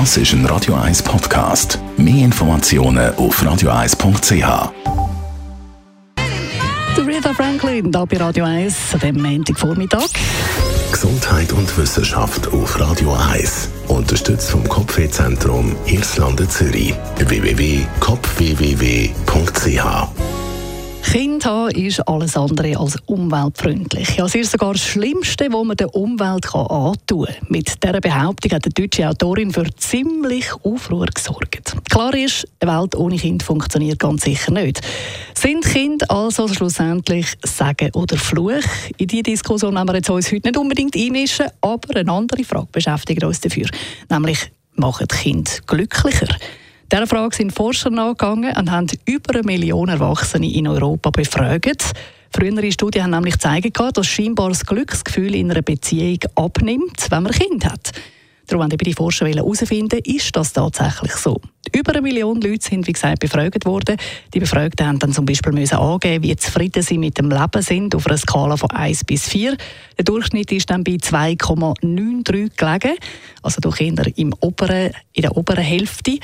Das ist ein Radio 1 Podcast. Mehr Informationen auf radio1.ch. Rita Franklin, da bei Radio 1, an dem Montagvormittag. Gesundheit und Wissenschaft auf Radio 1. Unterstützt vom Kopfwehzentrum Irlande Zürich. www.kopfwww.ch Kind haben ist alles andere als umweltfreundlich. Ja, es ist sogar das Schlimmste, was man der Umwelt kann antun kann. Mit dieser Behauptung hat die deutsche Autorin für ziemlich Aufruhr gesorgt. Klar ist, eine Welt ohne Kind funktioniert ganz sicher nicht. Sind Kinder also schlussendlich Sagen oder Fluch? In diese Diskussion haben wir jetzt uns heute nicht unbedingt einmischen, aber eine andere Frage beschäftigt uns dafür. Nämlich, machen Kinder glücklicher? Dieser Frage sind Forscher nachgegangen und haben über eine Million Erwachsene in Europa befragt. Frühere Studien haben nämlich gezeigt, dass scheinbar das Glücksgefühl in einer Beziehung abnimmt, wenn man ein Kind hat. Darum haben die Forscher herausfinden, ist das tatsächlich so. Über eine Million Leute sind, wie gesagt, befragt worden. Die Befragten haben dann zum Beispiel müssen angeben, wie zufrieden sie mit dem Leben sind, auf einer Skala von 1 bis 4. Der Durchschnitt ist dann bei 2,93 gelegen, also durch Kinder im oberen, in der oberen Hälfte.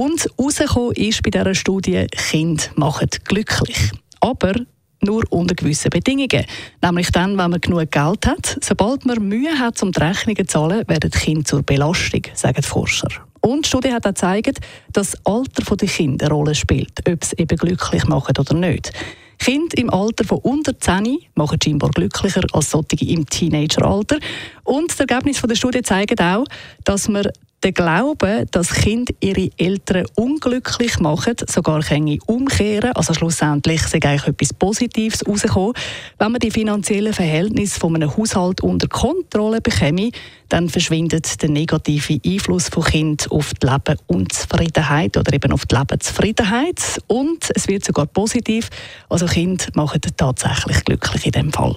Und herausgekommen ist bei dieser Studie, Kinder machen glücklich. Aber nur unter gewissen Bedingungen. Nämlich dann, wenn man genug Geld hat. Sobald man Mühe hat, um die Rechnungen zu zahlen, werden die Kinder zur Belastung, sagen die Forscher. Und die Studie hat auch gezeigt, dass das Alter der Kinder eine Rolle spielt, ob sie eben glücklich machen oder nicht. Kinder im Alter von unter 10 machen scheinbar glücklicher als solche im Teenageralter. Und das Ergebnis der Studie zeigt auch, dass man der Glaube, dass Kinder ihre Eltern unglücklich machen, sogar können umkehren, also schlussendlich ist eigentlich etwas Positives rausgekommen. Wenn man die finanziellen Verhältnisse von einem Haushalt unter Kontrolle bekäme, dann verschwindet der negative Einfluss von Kind auf die Lebenunzufriedenheit oder eben auf die Lebenszufriedenheit und es wird sogar positiv, also Kinder machen tatsächlich glücklich in dem Fall.